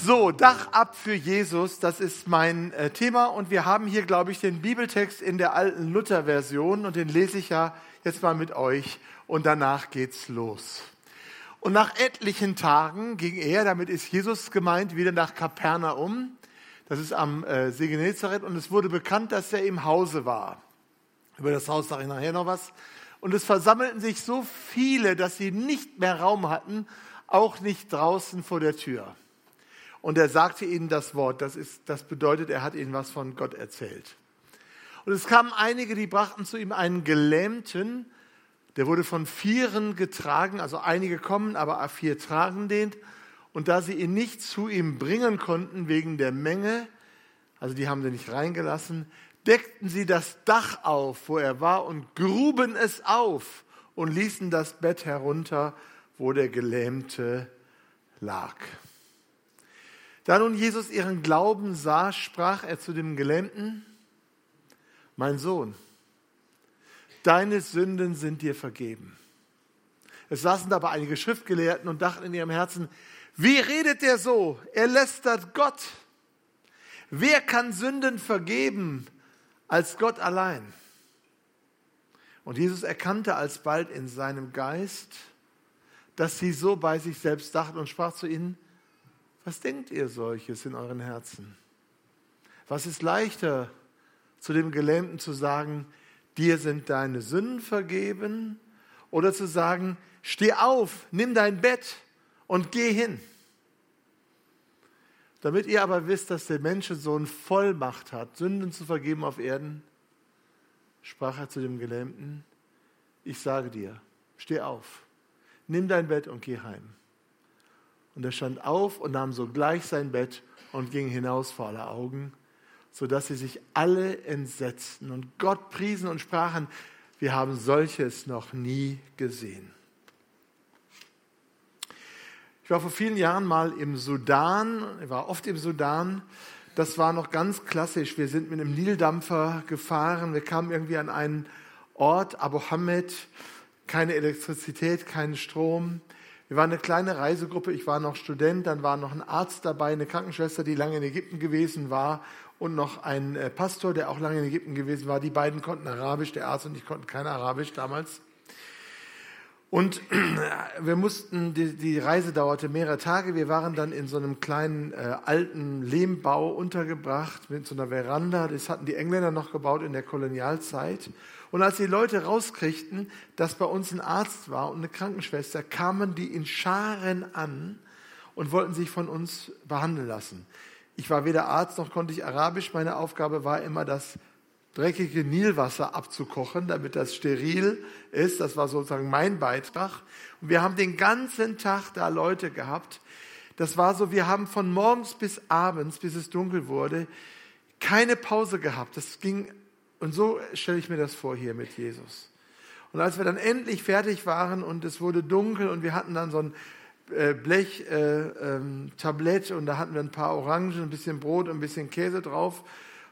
So, Dach ab für Jesus, das ist mein äh, Thema und wir haben hier, glaube ich, den Bibeltext in der alten Luther-Version und den lese ich ja jetzt mal mit euch und danach geht's los. Und nach etlichen Tagen ging er, damit ist Jesus gemeint, wieder nach Kapernaum. Das ist am äh, See Genezareth und es wurde bekannt, dass er im Hause war. Über das Haus sage ich nachher noch was. Und es versammelten sich so viele, dass sie nicht mehr Raum hatten, auch nicht draußen vor der Tür. Und er sagte ihnen das Wort. Das, ist, das bedeutet, er hat ihnen was von Gott erzählt. Und es kamen einige, die brachten zu ihm einen Gelähmten, der wurde von Vieren getragen, also einige kommen, aber vier tragen den. Und da sie ihn nicht zu ihm bringen konnten wegen der Menge, also die haben sie nicht reingelassen, deckten sie das Dach auf, wo er war, und gruben es auf und ließen das Bett herunter, wo der Gelähmte lag. Da nun Jesus ihren Glauben sah, sprach er zu dem Gelähmten, mein Sohn, deine Sünden sind dir vergeben. Es saßen dabei einige Schriftgelehrten und dachten in ihrem Herzen, wie redet der so? Er lästert Gott. Wer kann Sünden vergeben als Gott allein? Und Jesus erkannte alsbald in seinem Geist, dass sie so bei sich selbst dachten und sprach zu ihnen, was denkt ihr solches in euren Herzen? Was ist leichter, zu dem Gelähmten zu sagen, dir sind deine Sünden vergeben, oder zu sagen, steh auf, nimm dein Bett und geh hin. Damit ihr aber wisst, dass der Menschensohn Vollmacht hat, Sünden zu vergeben auf Erden, sprach er zu dem Gelähmten, ich sage dir, steh auf, nimm dein Bett und geh heim. Und er stand auf und nahm sogleich sein Bett und ging hinaus vor aller Augen, sodass sie sich alle entsetzten und Gott priesen und sprachen, wir haben solches noch nie gesehen. Ich war vor vielen Jahren mal im Sudan, ich war oft im Sudan. Das war noch ganz klassisch. Wir sind mit einem Nildampfer gefahren. Wir kamen irgendwie an einen Ort, Abu Hamid, keine Elektrizität, keinen Strom. Wir waren eine kleine Reisegruppe, ich war noch Student, dann war noch ein Arzt dabei, eine Krankenschwester, die lange in Ägypten gewesen war und noch ein äh, Pastor, der auch lange in Ägypten gewesen war. Die beiden konnten Arabisch, der Arzt und ich konnten kein Arabisch damals. Und wir mussten, die, die, Reise dauerte mehrere Tage. Wir waren dann in so einem kleinen äh, alten Lehmbau untergebracht mit so einer Veranda. Das hatten die Engländer noch gebaut in der Kolonialzeit. Und als die Leute rauskriegten, dass bei uns ein Arzt war und eine Krankenschwester, kamen die in Scharen an und wollten sich von uns behandeln lassen. Ich war weder Arzt noch konnte ich Arabisch. Meine Aufgabe war immer, das dreckige Nilwasser abzukochen, damit das steril ist. Das war sozusagen mein Beitrag. Und wir haben den ganzen Tag da Leute gehabt. Das war so, wir haben von morgens bis abends, bis es dunkel wurde, keine Pause gehabt. Das ging und so stelle ich mir das vor hier mit Jesus. Und als wir dann endlich fertig waren und es wurde dunkel und wir hatten dann so ein äh, Blech-Tablett äh, ähm, und da hatten wir ein paar Orangen, ein bisschen Brot und ein bisschen Käse drauf.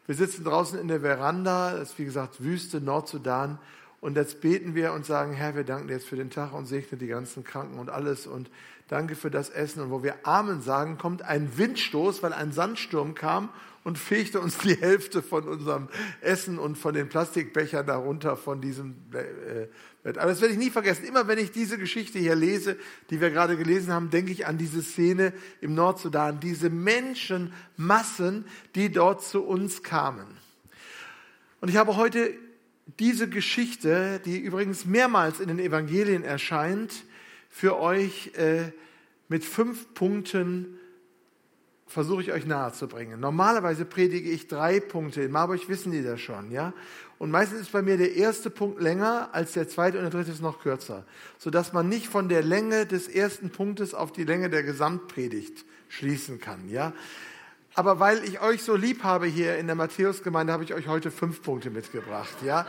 Wir sitzen draußen in der Veranda, das ist wie gesagt Wüste, Nordsudan. Und jetzt beten wir und sagen, Herr, wir danken dir jetzt für den Tag und segne die ganzen Kranken und alles und danke für das Essen. Und wo wir Amen sagen, kommt ein Windstoß, weil ein Sandsturm kam und fegte uns die Hälfte von unserem Essen und von den Plastikbechern darunter von diesem äh, Bett. Aber das werde ich nie vergessen. Immer wenn ich diese Geschichte hier lese, die wir gerade gelesen haben, denke ich an diese Szene im Nordsudan, diese Menschenmassen, die dort zu uns kamen. Und ich habe heute diese Geschichte, die übrigens mehrmals in den Evangelien erscheint, für euch äh, mit fünf Punkten versuche ich euch nahezubringen. Normalerweise predige ich drei Punkte. In Marburg wissen die das schon, ja. Und meistens ist bei mir der erste Punkt länger als der zweite und der dritte ist noch kürzer, sodass man nicht von der Länge des ersten Punktes auf die Länge der Gesamtpredigt schließen kann, ja. Aber weil ich euch so lieb habe hier in der Matthäusgemeinde, habe ich euch heute fünf Punkte mitgebracht, ja.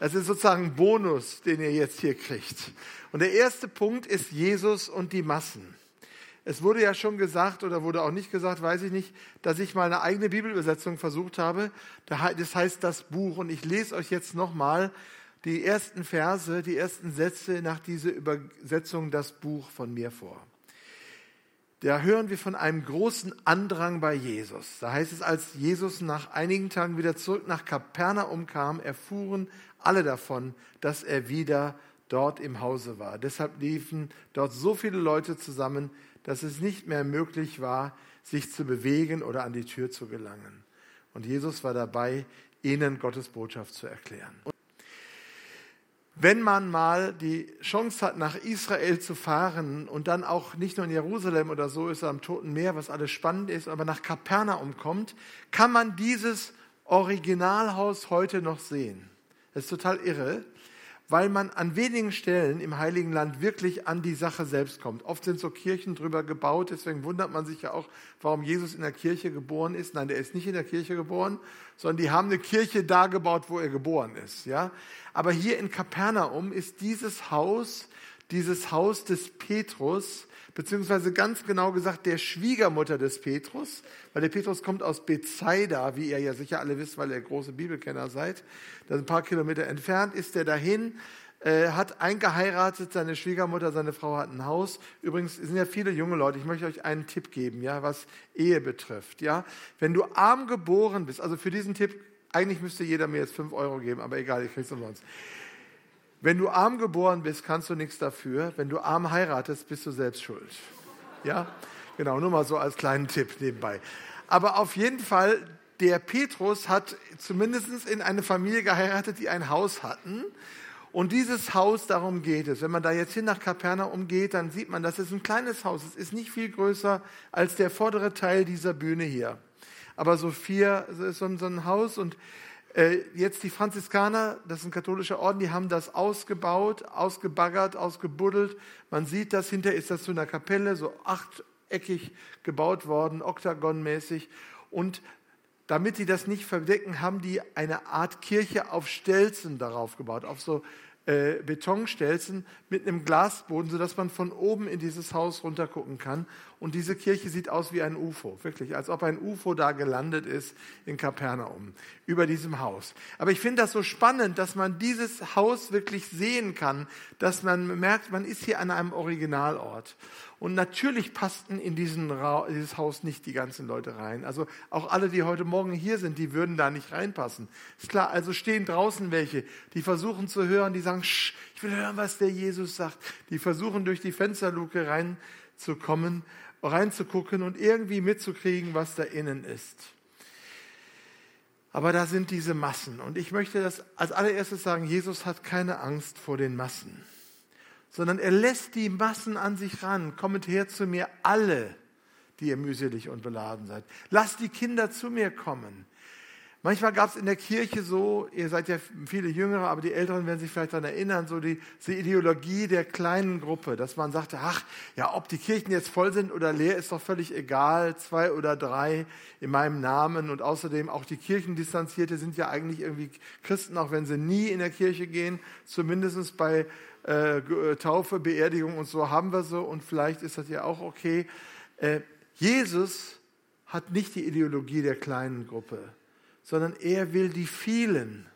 Das ist sozusagen ein Bonus, den ihr jetzt hier kriegt. Und der erste Punkt ist Jesus und die Massen. Es wurde ja schon gesagt oder wurde auch nicht gesagt, weiß ich nicht, dass ich mal eine eigene Bibelübersetzung versucht habe. Das heißt das Buch. Und ich lese euch jetzt nochmal die ersten Verse, die ersten Sätze nach dieser Übersetzung das Buch von mir vor. da hören wir von einem großen Andrang bei Jesus. Da heißt es, als Jesus nach einigen Tagen wieder zurück nach Kapernaum kam, erfuhren alle davon, dass er wieder dort im Hause war. Deshalb liefen dort so viele Leute zusammen, dass es nicht mehr möglich war, sich zu bewegen oder an die Tür zu gelangen. Und Jesus war dabei, ihnen Gottes Botschaft zu erklären. Wenn man mal die Chance hat, nach Israel zu fahren und dann auch nicht nur in Jerusalem oder so ist, am Toten Meer, was alles spannend ist, aber nach Kapernaum kommt, kann man dieses Originalhaus heute noch sehen. Das ist total irre weil man an wenigen Stellen im Heiligen Land wirklich an die Sache selbst kommt. Oft sind so Kirchen drüber gebaut, deswegen wundert man sich ja auch, warum Jesus in der Kirche geboren ist. Nein, der ist nicht in der Kirche geboren, sondern die haben eine Kirche da gebaut, wo er geboren ist. Ja? Aber hier in Kapernaum ist dieses Haus, dieses Haus des Petrus, beziehungsweise ganz genau gesagt der Schwiegermutter des Petrus, weil der Petrus kommt aus Bethsaida, wie ihr ja sicher alle wisst, weil ihr große Bibelkenner seid. Das ist ein paar Kilometer entfernt, ist er dahin, äh, hat eingeheiratet, seine Schwiegermutter, seine Frau hat ein Haus. Übrigens sind ja viele junge Leute, ich möchte euch einen Tipp geben, ja, was Ehe betrifft. Ja. Wenn du arm geboren bist, also für diesen Tipp, eigentlich müsste jeder mir jetzt fünf Euro geben, aber egal, ich krieg's umsonst. Wenn du arm geboren bist, kannst du nichts dafür. Wenn du arm heiratest, bist du selbst schuld. Ja? Genau, nur mal so als kleinen Tipp nebenbei. Aber auf jeden Fall, der Petrus hat zumindest in eine Familie geheiratet, die ein Haus hatten. Und dieses Haus, darum geht es. Wenn man da jetzt hin nach Kapernaum geht, dann sieht man, das ist ein kleines Haus. Es ist nicht viel größer als der vordere Teil dieser Bühne hier. Aber so vier, ist so ein Haus und jetzt die Franziskaner, das ist ein katholischer Orden, die haben das ausgebaut, ausgebaggert, ausgebuddelt. Man sieht das, hinter ist das zu einer Kapelle, so achteckig gebaut worden, oktagonmäßig. Und damit die das nicht verdecken, haben die eine Art Kirche auf Stelzen darauf gebaut, auf so äh, Betonstelzen mit einem Glasboden, sodass man von oben in dieses Haus runtergucken kann. Und diese Kirche sieht aus wie ein UFO, wirklich, als ob ein UFO da gelandet ist in Kapernaum, über diesem Haus. Aber ich finde das so spannend, dass man dieses Haus wirklich sehen kann, dass man merkt, man ist hier an einem Originalort. Und natürlich passten in diesen dieses Haus nicht die ganzen Leute rein. Also auch alle, die heute Morgen hier sind, die würden da nicht reinpassen. Ist klar, also stehen draußen welche, die versuchen zu hören, die sagen, ich will hören, was der Jesus sagt. Die versuchen durch die Fensterluke reinzukommen, reinzugucken und irgendwie mitzukriegen, was da innen ist. Aber da sind diese Massen. Und ich möchte das als allererstes sagen, Jesus hat keine Angst vor den Massen sondern er lässt die Massen an sich ran. Kommt her zu mir alle, die ihr mühselig und beladen seid. Lasst die Kinder zu mir kommen. Manchmal gab es in der Kirche so, ihr seid ja viele Jüngere, aber die Älteren werden sich vielleicht daran erinnern, so die, die Ideologie der kleinen Gruppe, dass man sagte, ach, ja, ob die Kirchen jetzt voll sind oder leer, ist doch völlig egal, zwei oder drei in meinem Namen. Und außerdem auch die Kirchendistanzierte sind ja eigentlich irgendwie Christen, auch wenn sie nie in der Kirche gehen, zumindest bei äh, äh, Taufe, Beerdigung und so haben wir so und vielleicht ist das ja auch okay. Äh, Jesus hat nicht die Ideologie der kleinen Gruppe, sondern er will die vielen.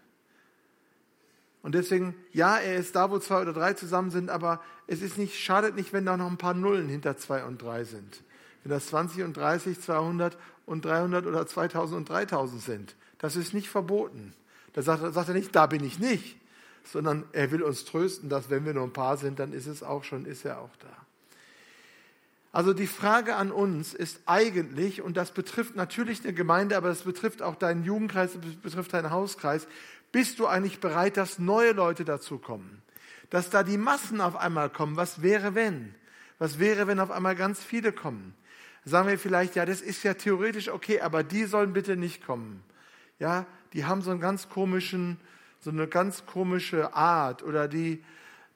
Und deswegen, ja, er ist da, wo zwei oder drei zusammen sind, aber es ist nicht, schadet nicht, wenn da noch ein paar Nullen hinter zwei und drei sind. Wenn das 20 und 30, 200 und 300 oder 2000 und 3000 sind. Das ist nicht verboten. Da sagt, sagt er nicht, da bin ich nicht sondern er will uns trösten, dass wenn wir nur ein paar sind, dann ist es auch schon, ist er auch da. Also die Frage an uns ist eigentlich, und das betrifft natürlich eine Gemeinde, aber es betrifft auch deinen Jugendkreis, es betrifft deinen Hauskreis, bist du eigentlich bereit, dass neue Leute dazukommen? Dass da die Massen auf einmal kommen? Was wäre, wenn? Was wäre, wenn auf einmal ganz viele kommen? Sagen wir vielleicht, ja, das ist ja theoretisch okay, aber die sollen bitte nicht kommen. Ja, die haben so einen ganz komischen, so eine ganz komische Art oder die,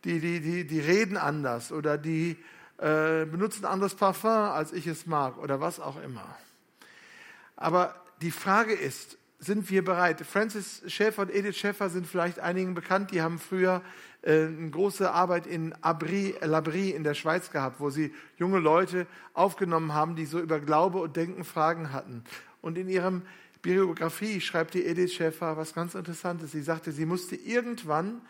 die, die, die, die reden anders oder die äh, benutzen anderes Parfum, als ich es mag oder was auch immer. Aber die Frage ist, sind wir bereit? Francis Schäfer und Edith Schäfer sind vielleicht einigen bekannt, die haben früher äh, eine große Arbeit in Abri, Labri in der Schweiz gehabt, wo sie junge Leute aufgenommen haben, die so über Glaube und Denken Fragen hatten. Und in ihrem Biografie schreibt die Edith Schäfer was ganz Interessantes. Sie sagte, sie musste irgendwann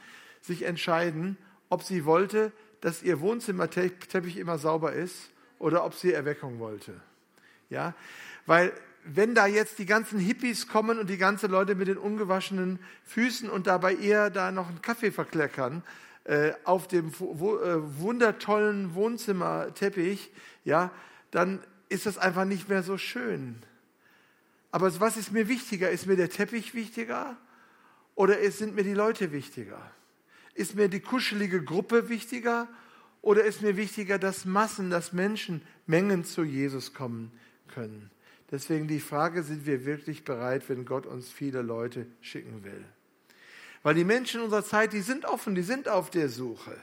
sich entscheiden, ob sie wollte, dass ihr Wohnzimmerteppich immer sauber ist oder ob sie Erweckung wollte. Ja, weil wenn da jetzt die ganzen Hippies kommen und die ganzen Leute mit den ungewaschenen Füßen und dabei eher da noch einen Kaffee verkleckern äh, auf dem wo, äh, wundertollen Wohnzimmerteppich, ja, dann ist das einfach nicht mehr so schön. Aber was ist mir wichtiger? Ist mir der Teppich wichtiger oder sind mir die Leute wichtiger? Ist mir die kuschelige Gruppe wichtiger oder ist mir wichtiger, dass Massen, dass Menschen, Mengen zu Jesus kommen können? Deswegen die Frage, sind wir wirklich bereit, wenn Gott uns viele Leute schicken will? Weil die Menschen unserer Zeit, die sind offen, die sind auf der Suche.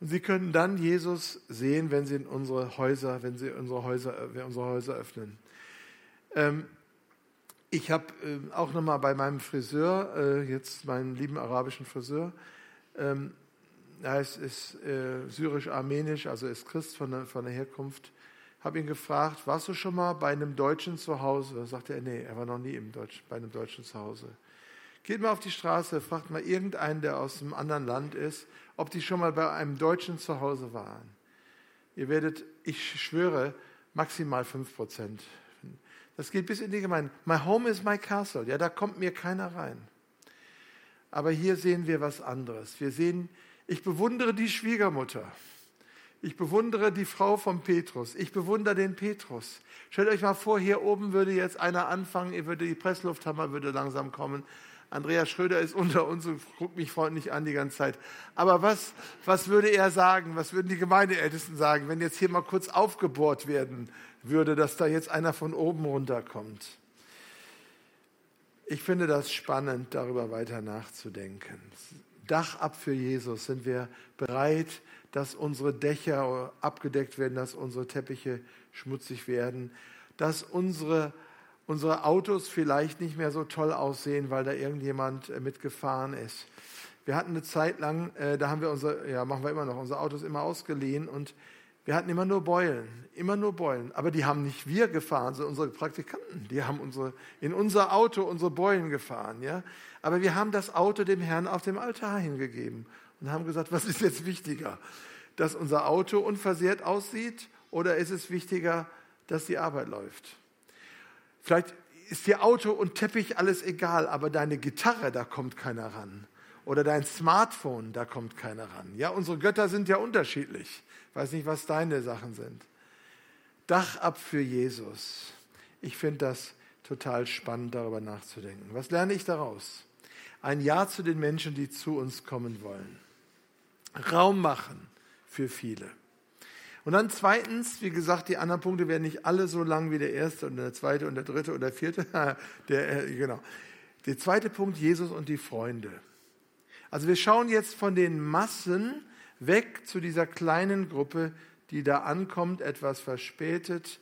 Und sie können dann Jesus sehen, wenn sie in unsere Häuser, wenn sie unsere Häuser, unsere Häuser öffnen. Ähm, ich habe äh, auch nochmal bei meinem Friseur, äh, jetzt meinem lieben arabischen Friseur, ähm, er ist, ist äh, syrisch-armenisch, also ist Christ von der, von der Herkunft, habe ihn gefragt, warst du schon mal bei einem Deutschen zu Hause? Da sagte er, nee, er war noch nie im Deutsch, bei einem Deutschen zu Hause. Geht mal auf die Straße, fragt mal irgendeinen, der aus einem anderen Land ist, ob die schon mal bei einem Deutschen zu Hause waren. Ihr werdet, ich schwöre, maximal 5 Prozent. Das geht bis in die Gemeinde. My home is my castle. Ja, da kommt mir keiner rein. Aber hier sehen wir was anderes. Wir sehen, ich bewundere die Schwiegermutter. Ich bewundere die Frau von Petrus. Ich bewundere den Petrus. Stellt euch mal vor, hier oben würde jetzt einer anfangen, ihr würde die Presslufthammer würde langsam kommen. Andreas Schröder ist unter uns und guckt mich freundlich an die ganze Zeit. Aber was, was würde er sagen? Was würden die Gemeindeältesten sagen, wenn jetzt hier mal kurz aufgebohrt werden würde, dass da jetzt einer von oben runterkommt? Ich finde das spannend, darüber weiter nachzudenken. Dach ab für Jesus. Sind wir bereit, dass unsere Dächer abgedeckt werden, dass unsere Teppiche schmutzig werden, dass unsere, unsere Autos vielleicht nicht mehr so toll aussehen, weil da irgendjemand äh, mitgefahren ist. Wir hatten eine Zeit lang, äh, da haben wir unsere, ja, machen wir immer noch, unsere Autos immer ausgeliehen und wir hatten immer nur Beulen, immer nur Beulen. Aber die haben nicht wir gefahren, sondern unsere Praktikanten. Die haben unsere, in unser Auto unsere Beulen gefahren. Ja? Aber wir haben das Auto dem Herrn auf dem Altar hingegeben und haben gesagt, was ist jetzt wichtiger? Dass unser Auto unversehrt aussieht oder ist es wichtiger, dass die Arbeit läuft? Vielleicht ist dir Auto und Teppich alles egal, aber deine Gitarre, da kommt keiner ran. Oder dein Smartphone, da kommt keiner ran. Ja, unsere Götter sind ja unterschiedlich. Ich weiß nicht, was deine Sachen sind. Dach ab für Jesus. Ich finde das total spannend, darüber nachzudenken. Was lerne ich daraus? Ein Ja zu den Menschen, die zu uns kommen wollen. Raum machen für viele. Und dann zweitens, wie gesagt, die anderen Punkte werden nicht alle so lang wie der erste und der zweite und der dritte und der vierte. der, äh, genau. Der zweite Punkt, Jesus und die Freunde. Also wir schauen jetzt von den Massen weg zu dieser kleinen Gruppe, die da ankommt, etwas verspätet.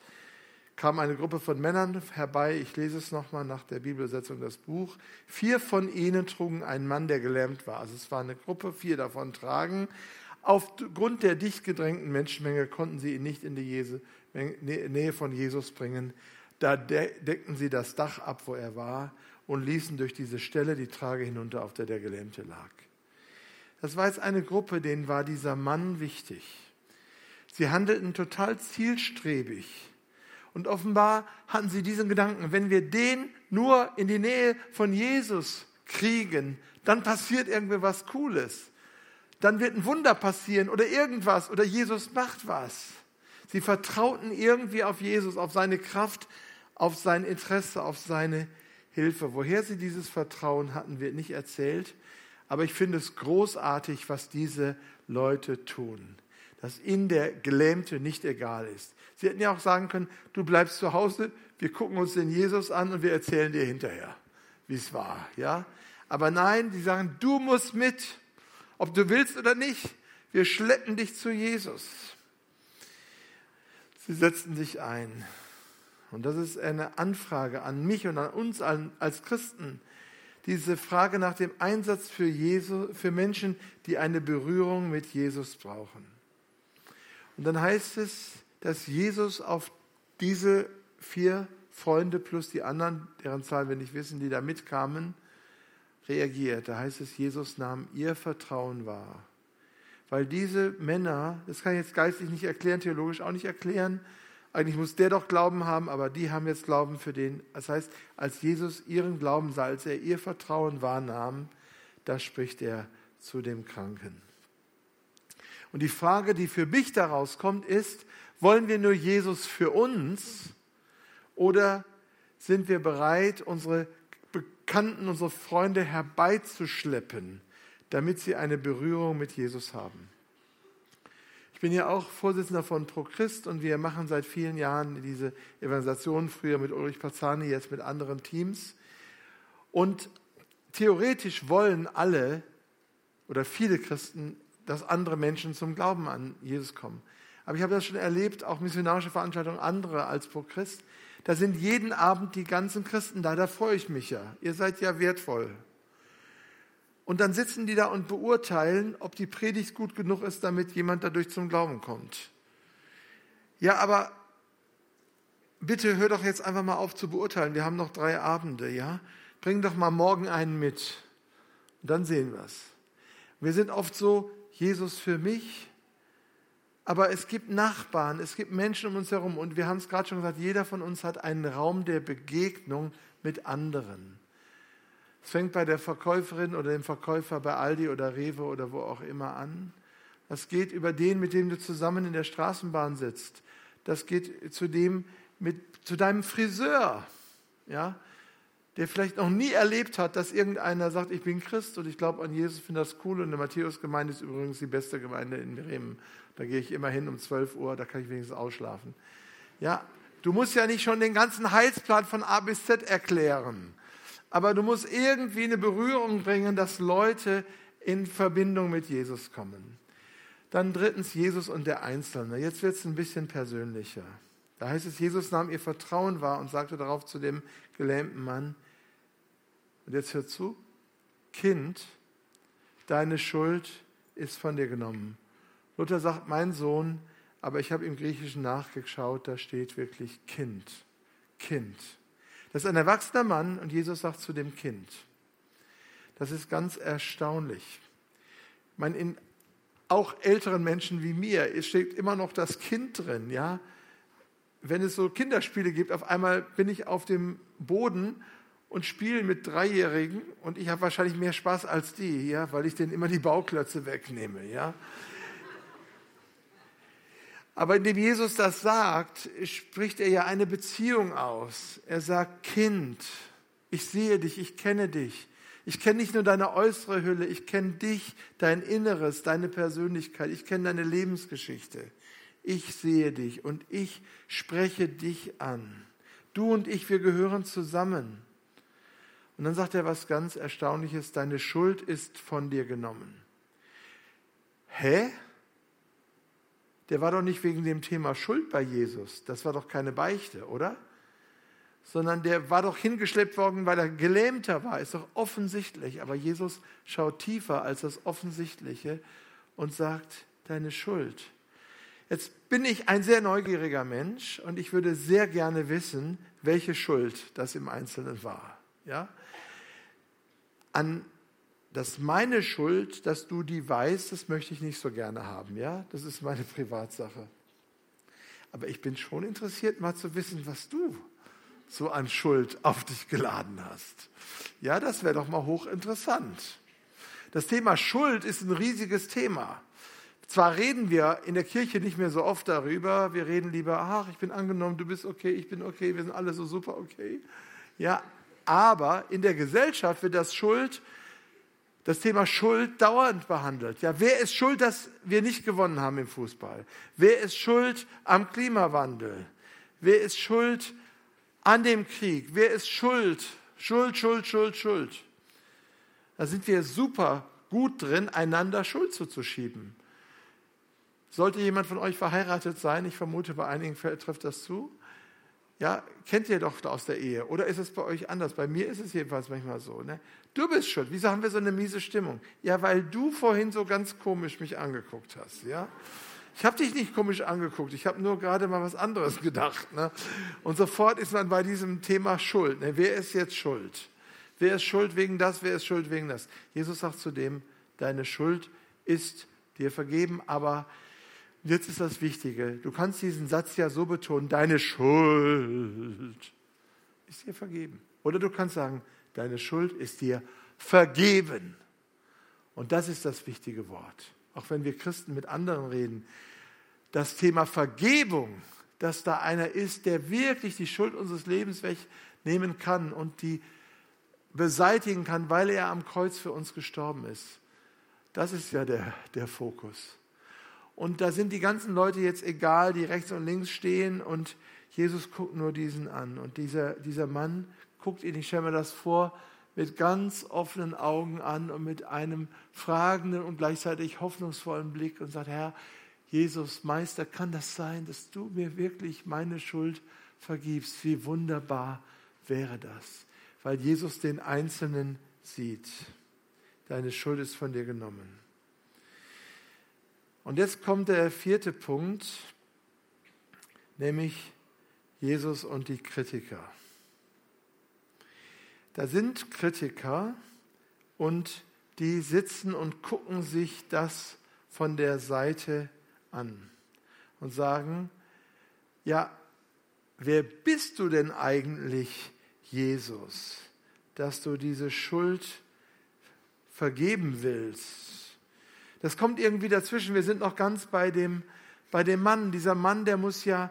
Kam eine Gruppe von Männern herbei, ich lese es nochmal nach der Bibelsetzung das Buch. Vier von ihnen trugen einen Mann, der gelähmt war. Also es war eine Gruppe, vier davon tragen. Aufgrund der dicht gedrängten Menschenmenge konnten sie ihn nicht in die Nähe von Jesus bringen. Da deckten sie das Dach ab, wo er war, und ließen durch diese Stelle die Trage hinunter, auf der der Gelähmte lag. Das war jetzt eine Gruppe, denen war dieser Mann wichtig. Sie handelten total zielstrebig. Und offenbar hatten sie diesen Gedanken, wenn wir den nur in die Nähe von Jesus kriegen, dann passiert irgendwie was Cooles. Dann wird ein Wunder passieren oder irgendwas oder Jesus macht was. Sie vertrauten irgendwie auf Jesus, auf seine Kraft, auf sein Interesse, auf seine Hilfe. Woher sie dieses Vertrauen hatten, wird nicht erzählt. Aber ich finde es großartig, was diese Leute tun. Dass ihnen der Gelähmte nicht egal ist. Sie hätten ja auch sagen können, du bleibst zu Hause, wir gucken uns den Jesus an und wir erzählen dir hinterher, wie es war. Ja? Aber nein, die sagen, du musst mit, ob du willst oder nicht. Wir schleppen dich zu Jesus. Sie setzten sich ein. Und das ist eine Anfrage an mich und an uns als Christen. Diese Frage nach dem Einsatz für, Jesus, für Menschen, die eine Berührung mit Jesus brauchen. Und dann heißt es, dass Jesus auf diese vier Freunde plus die anderen, deren Zahl wir nicht wissen, die da mitkamen, reagiert. Da heißt es, Jesus nahm ihr Vertrauen wahr. Weil diese Männer, das kann ich jetzt geistlich nicht erklären, theologisch auch nicht erklären, eigentlich muss der doch Glauben haben, aber die haben jetzt Glauben für den. Das heißt, als Jesus ihren Glauben sah, als er ihr Vertrauen wahrnahm, da spricht er zu dem Kranken. Und die Frage, die für mich daraus kommt, ist, wollen wir nur Jesus für uns oder sind wir bereit, unsere Bekannten, unsere Freunde herbeizuschleppen, damit sie eine Berührung mit Jesus haben? Ich bin ja auch Vorsitzender von ProChrist und wir machen seit vielen Jahren diese Evangelisation, früher mit Ulrich Pazani, jetzt mit anderen Teams. Und theoretisch wollen alle oder viele Christen, dass andere Menschen zum Glauben an Jesus kommen. Aber ich habe das schon erlebt, auch missionarische Veranstaltungen andere als ProChrist. Da sind jeden Abend die ganzen Christen da, da freue ich mich ja. Ihr seid ja wertvoll. Und dann sitzen die da und beurteilen, ob die Predigt gut genug ist, damit jemand dadurch zum Glauben kommt. Ja, aber bitte hör doch jetzt einfach mal auf zu beurteilen. Wir haben noch drei Abende, ja? Bring doch mal morgen einen mit. Und dann sehen wir es. Wir sind oft so, Jesus für mich, aber es gibt Nachbarn, es gibt Menschen um uns herum und wir haben es gerade schon gesagt, jeder von uns hat einen Raum der Begegnung mit anderen. Es fängt bei der Verkäuferin oder dem Verkäufer bei Aldi oder Rewe oder wo auch immer an. Das geht über den, mit dem du zusammen in der Straßenbahn sitzt. Das geht zu dem, mit, zu deinem Friseur, ja, der vielleicht noch nie erlebt hat, dass irgendeiner sagt, ich bin Christ und ich glaube an Jesus, finde das cool. Und die Matthäus-Gemeinde ist übrigens die beste Gemeinde in Bremen. Da gehe ich immer hin um 12 Uhr, da kann ich wenigstens ausschlafen. Ja, du musst ja nicht schon den ganzen Heilsplan von A bis Z erklären aber du musst irgendwie eine Berührung bringen, dass Leute in Verbindung mit Jesus kommen. Dann drittens Jesus und der Einzelne. Jetzt wird es ein bisschen persönlicher. Da heißt es, Jesus nahm ihr Vertrauen wahr und sagte darauf zu dem gelähmten Mann, und jetzt hör zu, Kind, deine Schuld ist von dir genommen. Luther sagt, mein Sohn, aber ich habe im Griechischen nachgeschaut, da steht wirklich Kind. Kind. Das ist ein erwachsener Mann und Jesus sagt zu dem Kind. Das ist ganz erstaunlich. Ich meine, in auch älteren Menschen wie mir steht immer noch das Kind drin, ja. Wenn es so Kinderspiele gibt, auf einmal bin ich auf dem Boden und spiele mit Dreijährigen und ich habe wahrscheinlich mehr Spaß als die, ja, weil ich denen immer die Bauklötze wegnehme, ja. Aber indem Jesus das sagt, spricht er ja eine Beziehung aus. Er sagt, Kind, ich sehe dich, ich kenne dich. Ich kenne nicht nur deine äußere Hülle, ich kenne dich, dein Inneres, deine Persönlichkeit, ich kenne deine Lebensgeschichte. Ich sehe dich und ich spreche dich an. Du und ich, wir gehören zusammen. Und dann sagt er was ganz Erstaunliches, deine Schuld ist von dir genommen. Hä? der war doch nicht wegen dem Thema Schuld bei Jesus. Das war doch keine Beichte, oder? Sondern der war doch hingeschleppt worden, weil er gelähmter war. Ist doch offensichtlich. Aber Jesus schaut tiefer als das Offensichtliche und sagt, deine Schuld. Jetzt bin ich ein sehr neugieriger Mensch und ich würde sehr gerne wissen, welche Schuld das im Einzelnen war. Ja? An dass meine Schuld, dass du die weißt, das möchte ich nicht so gerne haben. Ja, das ist meine Privatsache. Aber ich bin schon interessiert, mal zu wissen, was du so an Schuld auf dich geladen hast. Ja, das wäre doch mal hochinteressant. Das Thema Schuld ist ein riesiges Thema. Zwar reden wir in der Kirche nicht mehr so oft darüber, wir reden lieber, ach, ich bin angenommen, du bist okay, ich bin okay, wir sind alle so super okay. Ja, aber in der Gesellschaft wird das Schuld das Thema Schuld dauernd behandelt. Ja, wer ist schuld, dass wir nicht gewonnen haben im Fußball? Wer ist schuld am Klimawandel? Wer ist schuld an dem Krieg? Wer ist schuld? Schuld, Schuld, Schuld, Schuld. Da sind wir super gut drin, einander Schuld zuzuschieben. Sollte jemand von euch verheiratet sein, ich vermute, bei einigen trifft das zu, ja, kennt ihr doch aus der Ehe. Oder ist es bei euch anders? Bei mir ist es jedenfalls manchmal so. Ne? Du bist schuld. Wieso haben wir so eine miese Stimmung? Ja, weil du vorhin so ganz komisch mich angeguckt hast. Ja? Ich habe dich nicht komisch angeguckt. Ich habe nur gerade mal was anderes gedacht. Ne? Und sofort ist man bei diesem Thema Schuld. Ne? Wer ist jetzt schuld? Wer ist schuld wegen das? Wer ist schuld wegen das? Jesus sagt zu dem, deine Schuld ist dir vergeben, aber jetzt ist das Wichtige. Du kannst diesen Satz ja so betonen, deine Schuld ist dir vergeben. Oder du kannst sagen, deine Schuld ist dir vergeben. Und das ist das wichtige Wort. Auch wenn wir Christen mit anderen reden. Das Thema Vergebung, dass da einer ist, der wirklich die Schuld unseres Lebens wegnehmen kann und die beseitigen kann, weil er am Kreuz für uns gestorben ist. Das ist ja der, der Fokus. Und da sind die ganzen Leute jetzt egal, die rechts und links stehen und Jesus guckt nur diesen an. Und dieser, dieser Mann guckt ihn, ich stelle mir das vor, mit ganz offenen Augen an und mit einem fragenden und gleichzeitig hoffnungsvollen Blick und sagt, Herr, Jesus, Meister, kann das sein, dass du mir wirklich meine Schuld vergibst? Wie wunderbar wäre das, weil Jesus den Einzelnen sieht. Deine Schuld ist von dir genommen. Und jetzt kommt der vierte Punkt, nämlich Jesus und die Kritiker. Da sind Kritiker und die sitzen und gucken sich das von der Seite an und sagen, ja, wer bist du denn eigentlich, Jesus, dass du diese Schuld vergeben willst? Das kommt irgendwie dazwischen. Wir sind noch ganz bei dem, bei dem Mann. Dieser Mann, der muss ja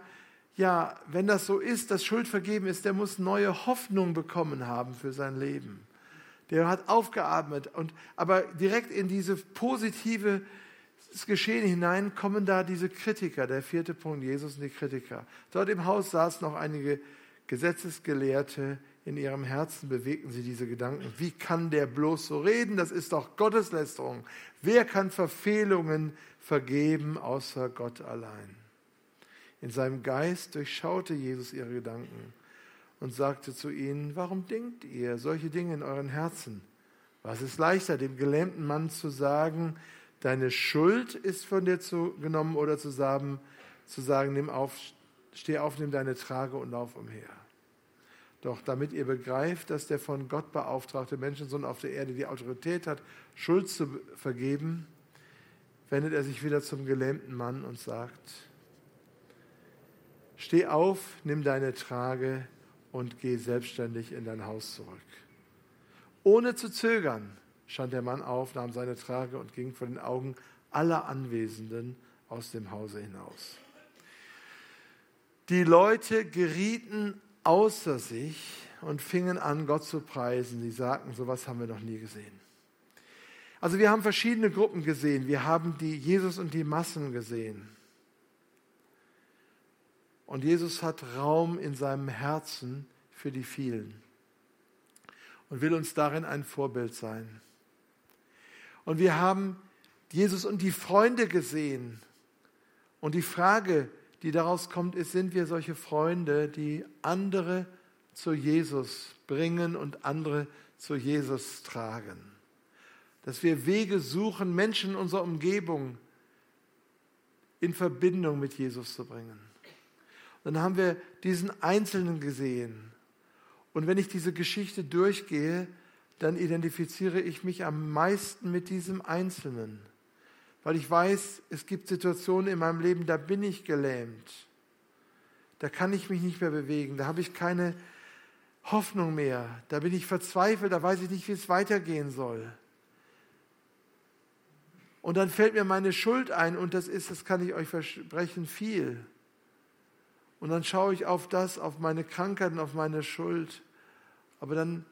ja, wenn das so ist, dass Schuld vergeben ist, der muss neue Hoffnung bekommen haben für sein Leben. Der hat aufgeatmet und aber direkt in diese positive Geschehen hinein kommen da diese Kritiker, der vierte Punkt, Jesus und die Kritiker. Dort im Haus saßen noch einige Gesetzesgelehrte, in ihrem Herzen bewegten sie diese Gedanken. Wie kann der bloß so reden? Das ist doch Gotteslästerung. Wer kann Verfehlungen vergeben außer Gott allein? In seinem Geist durchschaute Jesus ihre Gedanken und sagte zu ihnen, warum denkt ihr solche Dinge in euren Herzen? Was ist leichter, dem gelähmten Mann zu sagen, deine Schuld ist von dir zu, genommen oder zu sagen, zu sagen, nimm auf, steh auf, nimm deine Trage und lauf umher. Doch damit ihr begreift, dass der von Gott beauftragte Menschensohn auf der Erde die Autorität hat, Schuld zu vergeben, wendet er sich wieder zum gelähmten Mann und sagt, Steh auf, nimm deine Trage und geh selbstständig in dein Haus zurück. Ohne zu zögern stand der Mann auf, nahm seine Trage und ging vor den Augen aller Anwesenden aus dem Hause hinaus. Die Leute gerieten außer sich und fingen an, Gott zu preisen. Sie sagten, sowas haben wir noch nie gesehen. Also wir haben verschiedene Gruppen gesehen. Wir haben die Jesus und die Massen gesehen. Und Jesus hat Raum in seinem Herzen für die vielen und will uns darin ein Vorbild sein. Und wir haben Jesus und die Freunde gesehen. Und die Frage, die daraus kommt, ist, sind wir solche Freunde, die andere zu Jesus bringen und andere zu Jesus tragen? Dass wir Wege suchen, Menschen in unserer Umgebung in Verbindung mit Jesus zu bringen dann haben wir diesen Einzelnen gesehen. Und wenn ich diese Geschichte durchgehe, dann identifiziere ich mich am meisten mit diesem Einzelnen. Weil ich weiß, es gibt Situationen in meinem Leben, da bin ich gelähmt. Da kann ich mich nicht mehr bewegen. Da habe ich keine Hoffnung mehr. Da bin ich verzweifelt. Da weiß ich nicht, wie es weitergehen soll. Und dann fällt mir meine Schuld ein. Und das ist, das kann ich euch versprechen, viel. Und dann schaue ich auf das, auf meine Krankheiten, auf meine Schuld. Aber dann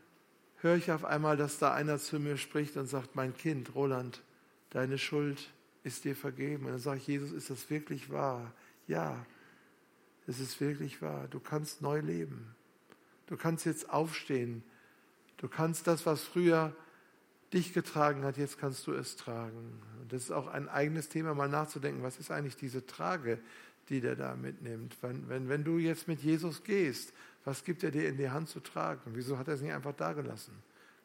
höre ich auf einmal, dass da einer zu mir spricht und sagt, mein Kind, Roland, deine Schuld ist dir vergeben. Und dann sage ich, Jesus, ist das wirklich wahr? Ja, es ist wirklich wahr. Du kannst neu leben. Du kannst jetzt aufstehen. Du kannst das, was früher dich getragen hat, jetzt kannst du es tragen. Und das ist auch ein eigenes Thema, mal nachzudenken, was ist eigentlich diese Trage, die der da mitnimmt. Wenn, wenn, wenn du jetzt mit Jesus gehst, was gibt er dir in die Hand zu tragen? Wieso hat er es nicht einfach da gelassen?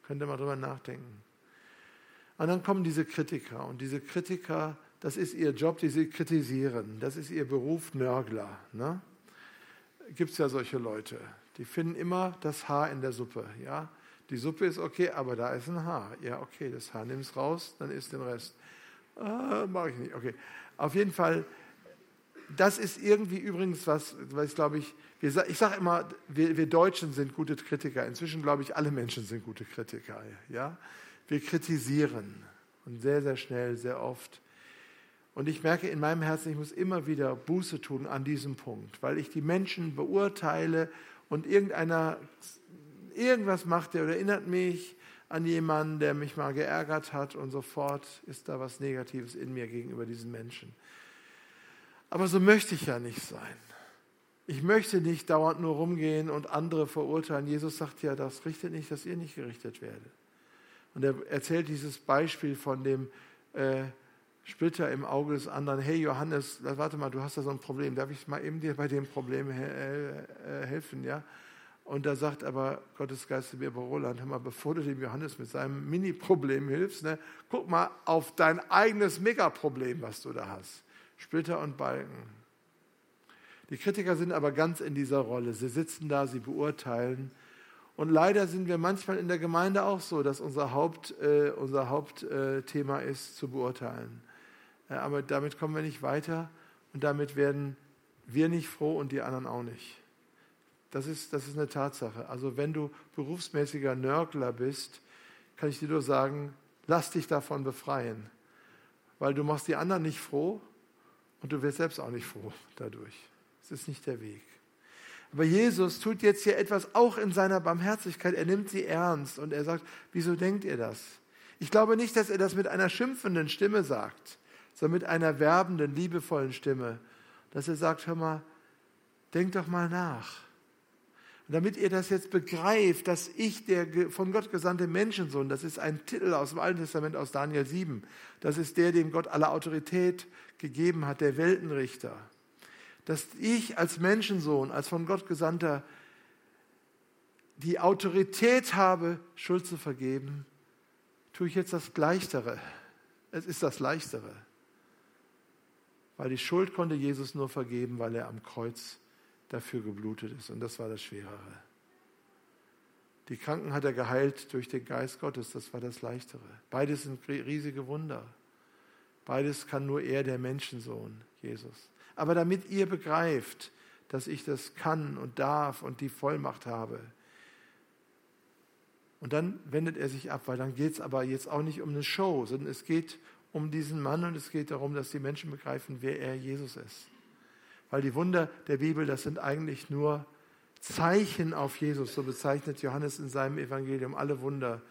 Könnt ihr mal drüber nachdenken. Und dann kommen diese Kritiker. Und diese Kritiker, das ist ihr Job, die sie kritisieren. Das ist ihr Beruf Nörgler. Ne? Gibt es ja solche Leute. Die finden immer das Haar in der Suppe. Ja? Die Suppe ist okay, aber da ist ein Haar. Ja, okay, das Haar nimmst raus, dann isst den Rest. Ah, Mache ich nicht. Okay. Auf jeden Fall, das ist irgendwie übrigens was, was glaube ich, ich sage immer, wir, wir, Deutschen sind gute Kritiker. Inzwischen glaube ich, alle Menschen sind gute Kritiker. Ja? Wir kritisieren und sehr, sehr schnell, sehr oft. Und ich merke in meinem Herzen, ich muss immer wieder Buße tun an diesem Punkt, weil ich die Menschen beurteile und irgendeiner irgendwas macht, der erinnert mich an jemanden, der mich mal geärgert hat und sofort ist da was Negatives in mir gegenüber diesen Menschen. Aber so möchte ich ja nicht sein. Ich möchte nicht dauernd nur rumgehen und andere verurteilen. Jesus sagt ja, das richtet nicht, dass ihr nicht gerichtet werdet. Und er erzählt dieses Beispiel von dem äh, Splitter im Auge des anderen. Hey Johannes, warte mal, du hast da so ein Problem. Darf ich mal eben dir bei dem Problem he äh, helfen? Ja? Und da sagt aber Gottes Geist zu mir, Roland, hör mal, bevor du dem Johannes mit seinem Mini-Problem hilfst, ne, guck mal auf dein eigenes Megaproblem, was du da hast. Splitter und Balken. Die Kritiker sind aber ganz in dieser Rolle. Sie sitzen da, sie beurteilen. Und leider sind wir manchmal in der Gemeinde auch so, dass unser, Haupt, äh, unser Hauptthema äh, ist, zu beurteilen. Äh, aber damit kommen wir nicht weiter und damit werden wir nicht froh und die anderen auch nicht. Das ist, das ist eine Tatsache. Also wenn du berufsmäßiger Nörgler bist, kann ich dir nur sagen, lass dich davon befreien. Weil du machst die anderen nicht froh und du wirst selbst auch nicht froh dadurch. Das ist nicht der Weg. Aber Jesus tut jetzt hier etwas auch in seiner Barmherzigkeit. Er nimmt sie ernst und er sagt, wieso denkt ihr das? Ich glaube nicht, dass er das mit einer schimpfenden Stimme sagt, sondern mit einer werbenden, liebevollen Stimme. Dass er sagt, hör mal, denk doch mal nach. Und damit ihr das jetzt begreift, dass ich der von Gott gesandte Menschensohn, das ist ein Titel aus dem Alten Testament aus Daniel 7, das ist der, dem Gott alle Autorität gegeben hat, der Weltenrichter. Dass ich als Menschensohn, als von Gott gesandter, die Autorität habe, Schuld zu vergeben, tue ich jetzt das Leichtere. Es ist das Leichtere. Weil die Schuld konnte Jesus nur vergeben, weil er am Kreuz dafür geblutet ist. Und das war das Schwerere. Die Kranken hat er geheilt durch den Geist Gottes, das war das Leichtere. Beides sind riesige Wunder. Beides kann nur er, der Menschensohn, Jesus. Aber damit ihr begreift, dass ich das kann und darf und die Vollmacht habe. Und dann wendet er sich ab, weil dann geht es aber jetzt auch nicht um eine Show, sondern es geht um diesen Mann und es geht darum, dass die Menschen begreifen, wer er Jesus ist. Weil die Wunder der Bibel, das sind eigentlich nur Zeichen auf Jesus, so bezeichnet Johannes in seinem Evangelium alle Wunder,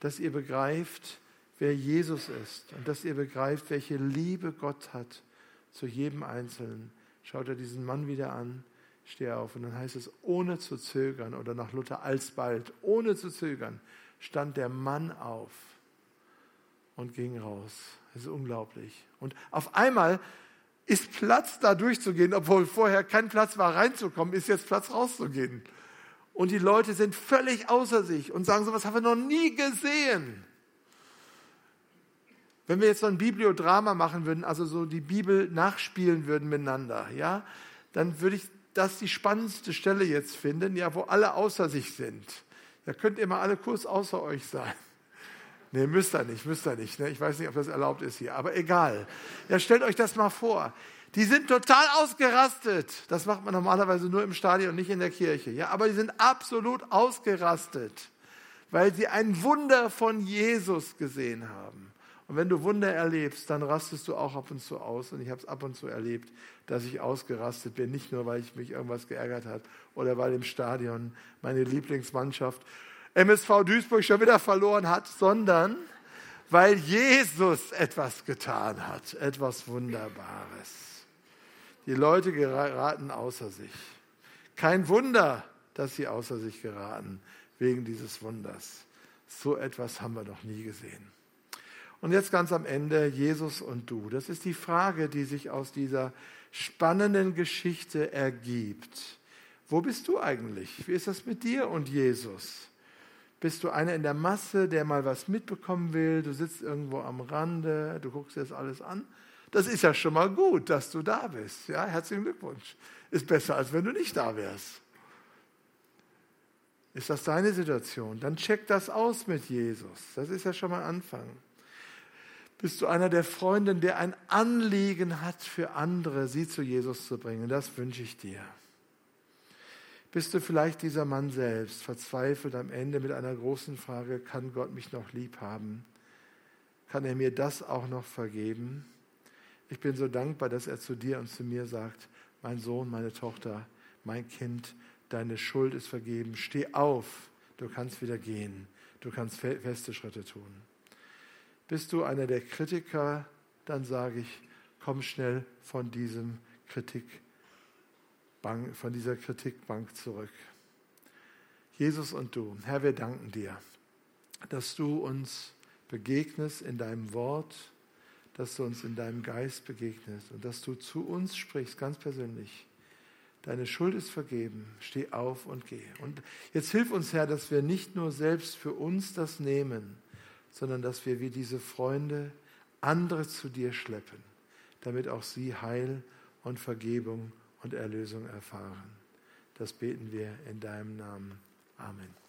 dass ihr begreift, wer Jesus ist und dass ihr begreift, welche Liebe Gott hat zu jedem Einzelnen. Schaut er diesen Mann wieder an, stehe auf und dann heißt es, ohne zu zögern oder nach Luther alsbald, ohne zu zögern, stand der Mann auf und ging raus. Das ist unglaublich. Und auf einmal ist Platz da durchzugehen, obwohl vorher kein Platz war reinzukommen, ist jetzt Platz rauszugehen. Und die Leute sind völlig außer sich und sagen, so was haben wir noch nie gesehen. Wenn wir jetzt so ein Bibliodrama machen würden, also so die Bibel nachspielen würden miteinander, ja, dann würde ich das die spannendste Stelle jetzt finden, ja, wo alle außer sich sind. Da könnt ihr mal alle kurz außer euch sein. Nee, müsst ihr nicht, müsst ihr nicht. Ne? Ich weiß nicht, ob das erlaubt ist hier, aber egal. Ja, stellt euch das mal vor. Die sind total ausgerastet. Das macht man normalerweise nur im Stadion nicht in der Kirche. Ja, aber die sind absolut ausgerastet, weil sie ein Wunder von Jesus gesehen haben. Und wenn du Wunder erlebst, dann rastest du auch ab und zu aus. Und ich habe es ab und zu erlebt, dass ich ausgerastet bin. Nicht nur, weil ich mich irgendwas geärgert habe oder weil im Stadion meine Lieblingsmannschaft MSV Duisburg schon wieder verloren hat, sondern weil Jesus etwas getan hat, etwas Wunderbares. Die Leute geraten außer sich. Kein Wunder, dass sie außer sich geraten wegen dieses Wunders. So etwas haben wir noch nie gesehen. Und jetzt ganz am Ende, Jesus und du. Das ist die Frage, die sich aus dieser spannenden Geschichte ergibt. Wo bist du eigentlich? Wie ist das mit dir und Jesus? Bist du einer in der Masse, der mal was mitbekommen will? Du sitzt irgendwo am Rande, du guckst dir das alles an. Das ist ja schon mal gut, dass du da bist. Ja, herzlichen Glückwunsch. Ist besser, als wenn du nicht da wärst. Ist das deine Situation? Dann check das aus mit Jesus. Das ist ja schon mal Anfang. Bist du einer der Freunde, der ein Anliegen hat für andere, sie zu Jesus zu bringen? Das wünsche ich dir. Bist du vielleicht dieser Mann selbst, verzweifelt am Ende mit einer großen Frage, kann Gott mich noch lieb haben? Kann er mir das auch noch vergeben? Ich bin so dankbar, dass er zu dir und zu mir sagt, mein Sohn, meine Tochter, mein Kind, deine Schuld ist vergeben, steh auf, du kannst wieder gehen, du kannst feste Schritte tun. Bist du einer der Kritiker, dann sage ich, komm schnell von diesem Kritikbank, von dieser Kritikbank zurück. Jesus und du, Herr, wir danken dir, dass du uns begegnest in deinem Wort, dass du uns in deinem Geist begegnest und dass du zu uns sprichst, ganz persönlich. Deine Schuld ist vergeben. Steh auf und geh. Und jetzt hilf uns, Herr, dass wir nicht nur selbst für uns das nehmen, sondern dass wir wie diese Freunde andere zu dir schleppen, damit auch sie Heil und Vergebung und Erlösung erfahren. Das beten wir in deinem Namen. Amen.